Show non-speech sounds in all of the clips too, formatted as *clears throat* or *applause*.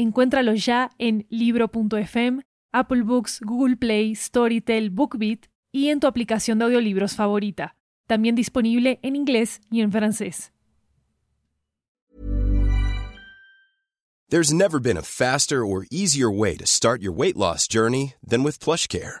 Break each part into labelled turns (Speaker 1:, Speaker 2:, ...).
Speaker 1: Encuéntralo ya en libro.fm, Apple Books, Google Play, Storytel, BookBeat y en tu aplicación de audiolibros favorita. También disponible en inglés y en francés.
Speaker 2: There's never been a faster or easier way to start your weight loss journey than with PlushCare.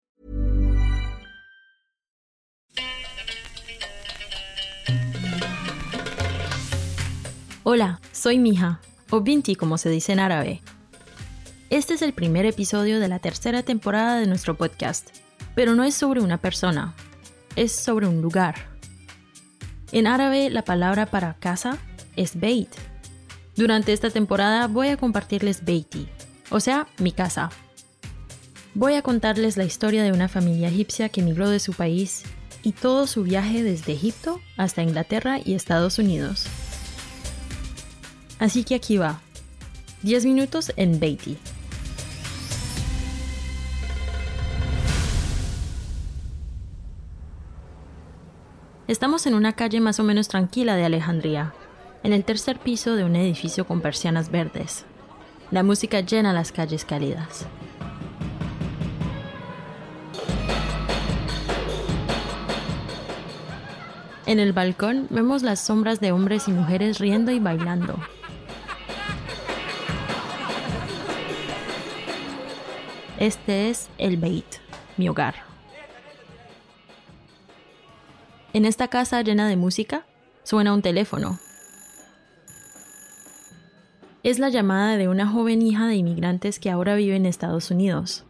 Speaker 3: Hola, soy Mija, o Binti como se dice en árabe. Este es el primer episodio de la tercera temporada de nuestro podcast, pero no es sobre una persona, es sobre un lugar. En árabe la palabra para casa es beit. Durante esta temporada voy a compartirles beiti, o sea, mi casa. Voy a contarles la historia de una familia egipcia que emigró de su país y todo su viaje desde Egipto hasta Inglaterra y Estados Unidos. Así que aquí va. 10 minutos en Beatty. Estamos en una calle más o menos tranquila de Alejandría, en el tercer piso de un edificio con persianas verdes. La música llena las calles cálidas. En el balcón vemos las sombras de hombres y mujeres riendo y bailando. Este es el Beit, mi hogar. En esta casa llena de música suena un teléfono. Es la llamada de una joven hija de inmigrantes que ahora vive en Estados Unidos.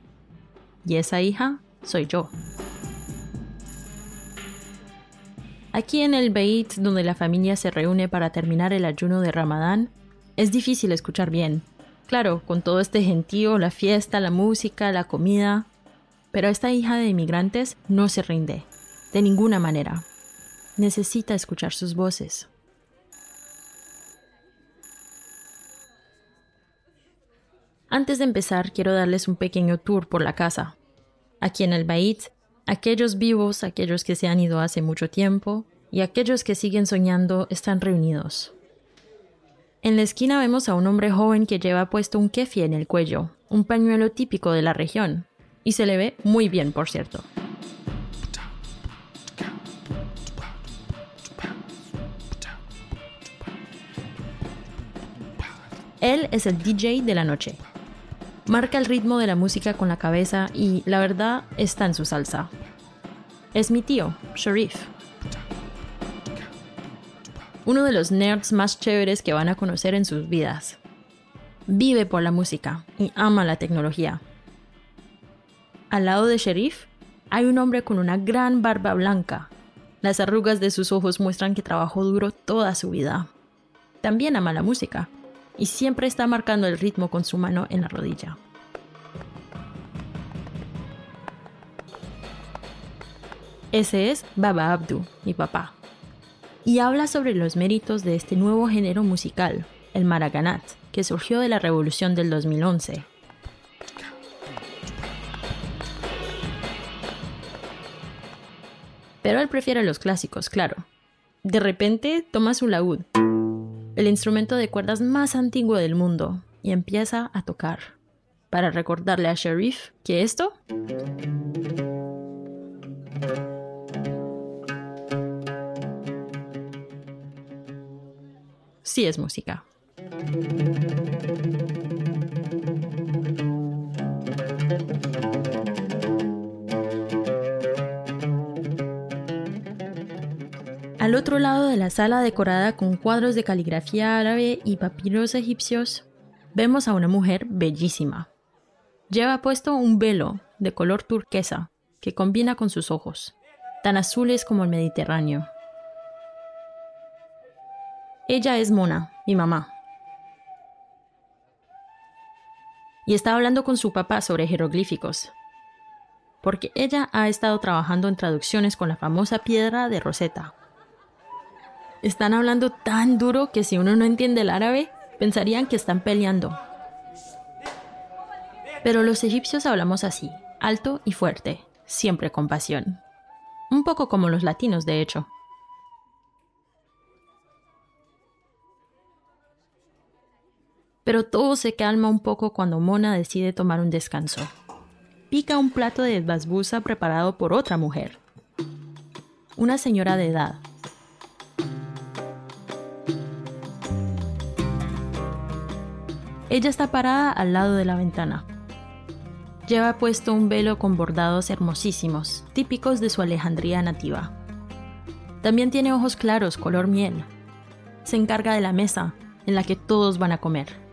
Speaker 3: Y esa hija soy yo. Aquí en el Beit, donde la familia se reúne para terminar el ayuno de Ramadán, es difícil escuchar bien, Claro, con todo este gentío, la fiesta, la música, la comida. Pero esta hija de inmigrantes no se rinde, de ninguna manera. Necesita escuchar sus voces. Antes de empezar, quiero darles un pequeño tour por la casa. Aquí en el Bait, aquellos vivos, aquellos que se han ido hace mucho tiempo y aquellos que siguen soñando están reunidos. En la esquina vemos a un hombre joven que lleva puesto un kefi en el cuello, un pañuelo típico de la región, y se le ve muy bien, por cierto. Él es el DJ de la noche. Marca el ritmo de la música con la cabeza y, la verdad, está en su salsa. Es mi tío, Sharif uno de los nerds más chéveres que van a conocer en sus vidas. Vive por la música y ama la tecnología. Al lado de Sheriff hay un hombre con una gran barba blanca. Las arrugas de sus ojos muestran que trabajó duro toda su vida. También ama la música y siempre está marcando el ritmo con su mano en la rodilla. Ese es Baba Abdu, mi papá y habla sobre los méritos de este nuevo género musical, el maraganat, que surgió de la revolución del 2011. Pero él prefiere los clásicos, claro. De repente toma su laúd, el instrumento de cuerdas más antiguo del mundo, y empieza a tocar, para recordarle a Sharif que esto sí es música. Al otro lado de la sala decorada con cuadros de caligrafía árabe y papiros egipcios, vemos a una mujer bellísima. Lleva puesto un velo de color turquesa que combina con sus ojos, tan azules como el Mediterráneo. Ella es Mona, mi mamá. Y está hablando con su papá sobre jeroglíficos, porque ella ha estado trabajando en traducciones con la famosa piedra de Rosetta. Están hablando tan duro que si uno no entiende el árabe, pensarían que están peleando. Pero los egipcios hablamos así, alto y fuerte, siempre con pasión. Un poco como los latinos, de hecho. Pero todo se calma un poco cuando Mona decide tomar un descanso. Pica un plato de basbusa preparado por otra mujer. Una señora de edad, Ella está parada al lado de la ventana. Lleva puesto un velo con bordados hermosísimos, típicos de su Alejandría nativa. También tiene ojos claros, color miel. Se encarga de la mesa, en la que todos van a comer.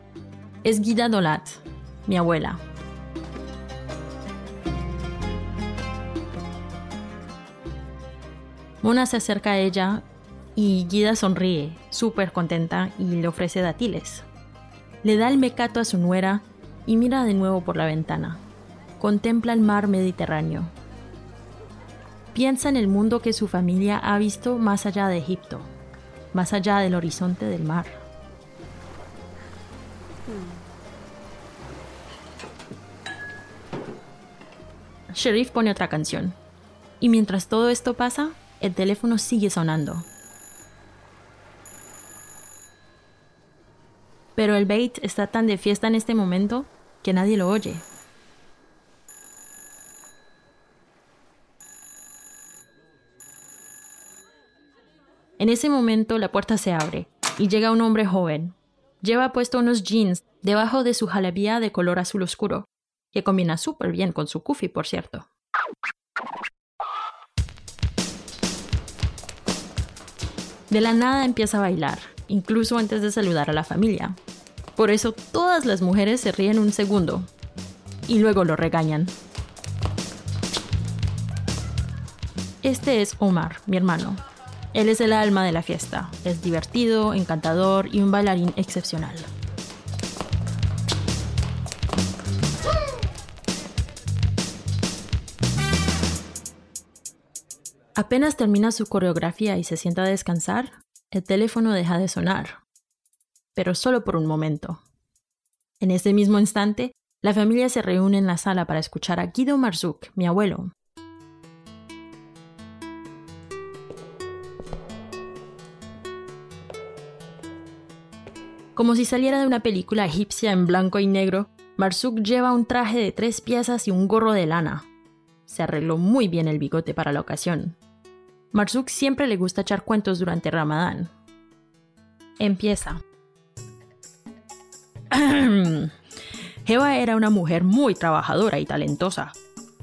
Speaker 3: Es Guida Dolat, mi abuela. Mona se acerca a ella y Guida sonríe, súper contenta, y le ofrece dátiles. Le da el mecato a su nuera y mira de nuevo por la ventana. Contempla el mar Mediterráneo. Piensa en el mundo que su familia ha visto más allá de Egipto, más allá del horizonte del mar. Sheriff pone otra canción. Y mientras todo esto pasa, el teléfono sigue sonando. Pero el bait está tan de fiesta en este momento que nadie lo oye. En ese momento la puerta se abre y llega un hombre joven. Lleva puesto unos jeans debajo de su jalabía de color azul oscuro, que combina súper bien con su kufi, por cierto. De la nada empieza a bailar, incluso antes de saludar a la familia. Por eso todas las mujeres se ríen un segundo y luego lo regañan. Este es Omar, mi hermano. Él es el alma de la fiesta. Es divertido, encantador y un bailarín excepcional. Apenas termina su coreografía y se sienta a descansar, el teléfono deja de sonar, pero solo por un momento. En ese mismo instante, la familia se reúne en la sala para escuchar a Guido Marzuk, mi abuelo. Como si saliera de una película egipcia en blanco y negro, Marzuk lleva un traje de tres piezas y un gorro de lana. Se arregló muy bien el bigote para la ocasión. Marzuk siempre le gusta echar cuentos durante Ramadán. Empieza. *clears throat* Eva era una mujer muy trabajadora y talentosa.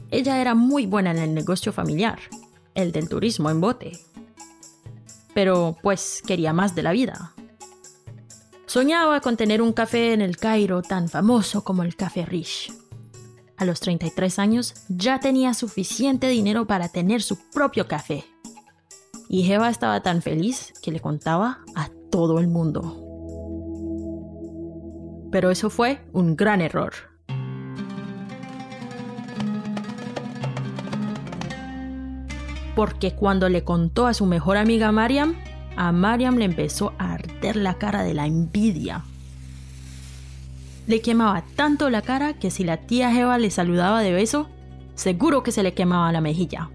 Speaker 3: Ella era muy buena en el negocio familiar, el del turismo en bote. Pero pues quería más de la vida. Soñaba con tener un café en el Cairo tan famoso como el Café Rish. A los 33 años ya tenía suficiente dinero para tener su propio café y Jeva estaba tan feliz que le contaba a todo el mundo. Pero eso fue un gran error. Porque cuando le contó a su mejor amiga Mariam, a Mariam le empezó a arder la cara de la envidia. Le quemaba tanto la cara que si la tía Jeva le saludaba de beso, seguro que se le quemaba la mejilla.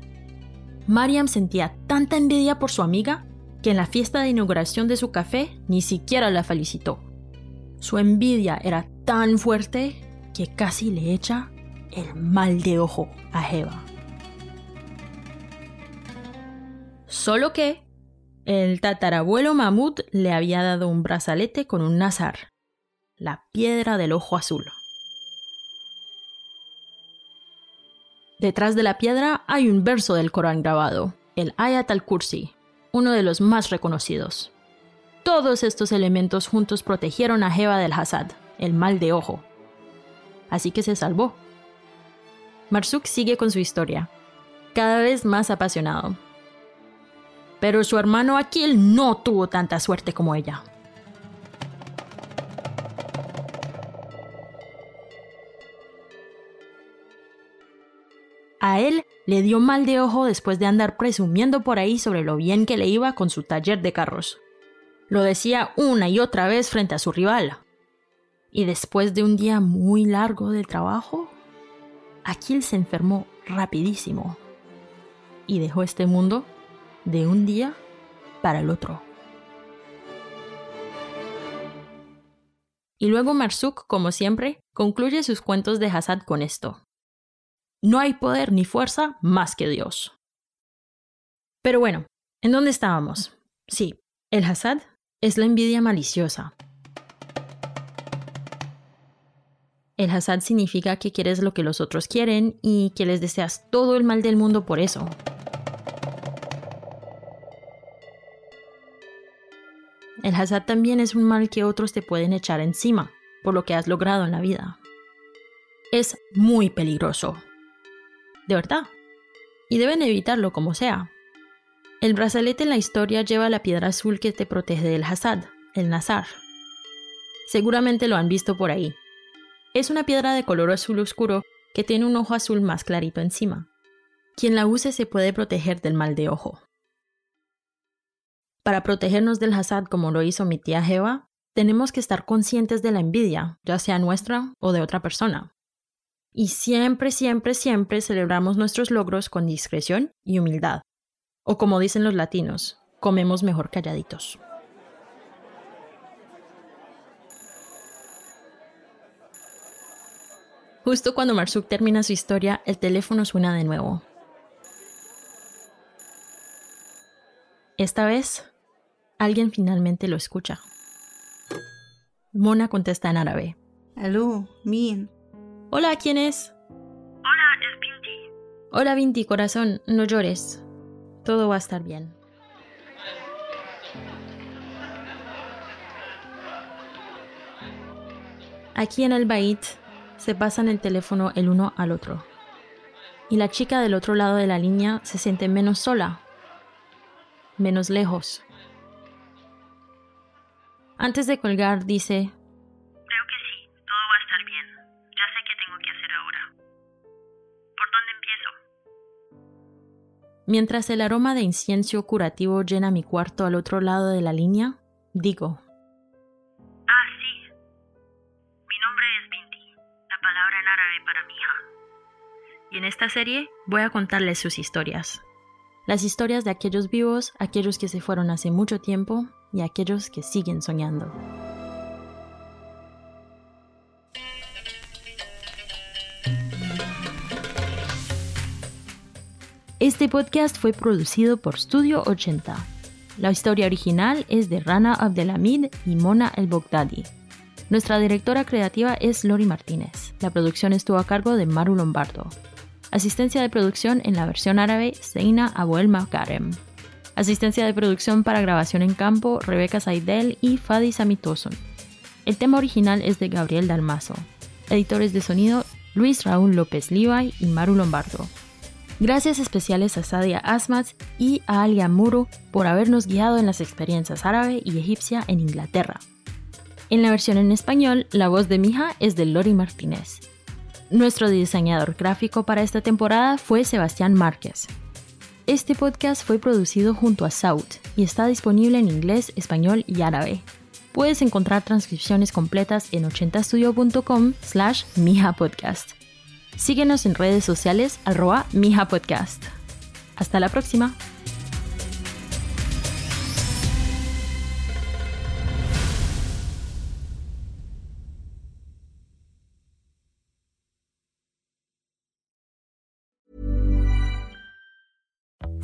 Speaker 3: Mariam sentía tanta envidia por su amiga que en la fiesta de inauguración de su café ni siquiera la felicitó. Su envidia era tan fuerte que casi le echa el mal de ojo a Jeva. Solo que el tatarabuelo Mahmud le había dado un brazalete con un nazar, la piedra del ojo azul. Detrás de la piedra hay un verso del Corán grabado, el Ayat al-Kursi, uno de los más reconocidos. Todos estos elementos juntos protegieron a Jeva del Hasad, el mal de ojo. Así que se salvó. Marsuk sigue con su historia, cada vez más apasionado. Pero su hermano Akil no tuvo tanta suerte como ella. A él le dio mal de ojo después de andar presumiendo por ahí sobre lo bien que le iba con su taller de carros. Lo decía una y otra vez frente a su rival. Y después de un día muy largo de trabajo, Akil se enfermó rapidísimo y dejó este mundo de un día para el otro. Y luego Marsuk, como siempre, concluye sus cuentos de Hassad con esto. No hay poder ni fuerza más que Dios. Pero bueno, ¿en dónde estábamos? Sí, el Hassad es la envidia maliciosa. El Hassad significa que quieres lo que los otros quieren y que les deseas todo el mal del mundo por eso. El Hassad también es un mal que otros te pueden echar encima por lo que has logrado en la vida. Es muy peligroso. De verdad. Y deben evitarlo como sea. El brazalete en la historia lleva la piedra azul que te protege del Hassad, el Nazar. Seguramente lo han visto por ahí. Es una piedra de color azul oscuro que tiene un ojo azul más clarito encima. Quien la use se puede proteger del mal de ojo. Para protegernos del hasad como lo hizo mi tía Jeva, tenemos que estar conscientes de la envidia, ya sea nuestra o de otra persona. Y siempre, siempre, siempre celebramos nuestros logros con discreción y humildad. O como dicen los latinos, comemos mejor calladitos. Justo cuando Marsuk termina su historia, el teléfono suena de nuevo. Esta vez Alguien finalmente lo escucha. Mona contesta en árabe.
Speaker 4: Aló, Min.
Speaker 3: Hola, ¿quién es?
Speaker 5: Hola, es Binti.
Speaker 3: Hola, Binti, corazón, no llores. Todo va a estar bien. Aquí en el Bait se pasan el teléfono el uno al otro. Y la chica del otro lado de la línea se siente menos sola, menos lejos. Antes de colgar dice,
Speaker 5: Creo que sí, todo va a estar bien. Ya sé qué tengo que hacer ahora. ¿Por dónde empiezo?
Speaker 3: Mientras el aroma de incienso curativo llena mi cuarto al otro lado de la línea, digo,
Speaker 5: Ah, sí. Mi nombre es Binti, la palabra en árabe para mi hija.
Speaker 3: Y en esta serie voy a contarles sus historias. Las historias de aquellos vivos, aquellos que se fueron hace mucho tiempo y aquellos que siguen soñando. Este podcast fue producido por Studio 80. La historia original es de Rana Abdelhamid y Mona El Bogdadi. Nuestra directora creativa es Lori Martínez. La producción estuvo a cargo de Maru Lombardo. Asistencia de producción en la versión árabe, Seina Abuel Makarem. Asistencia de producción para grabación en campo, Rebeca Saidel y Fadi Samitoson. El tema original es de Gabriel Dalmazo. Editores de sonido, Luis Raúl López Levi y Maru Lombardo. Gracias especiales a Sadia Asmat y a Alia Muro por habernos guiado en las experiencias árabe y egipcia en Inglaterra. En la versión en español, la voz de Mija es de Lori Martínez. Nuestro diseñador gráfico para esta temporada fue Sebastián Márquez. Este podcast fue producido junto a Saut y está disponible en inglés, español y árabe. Puedes encontrar transcripciones completas en 80studio.com slash mijapodcast. Síguenos en redes sociales arroba mijapodcast. Hasta la próxima.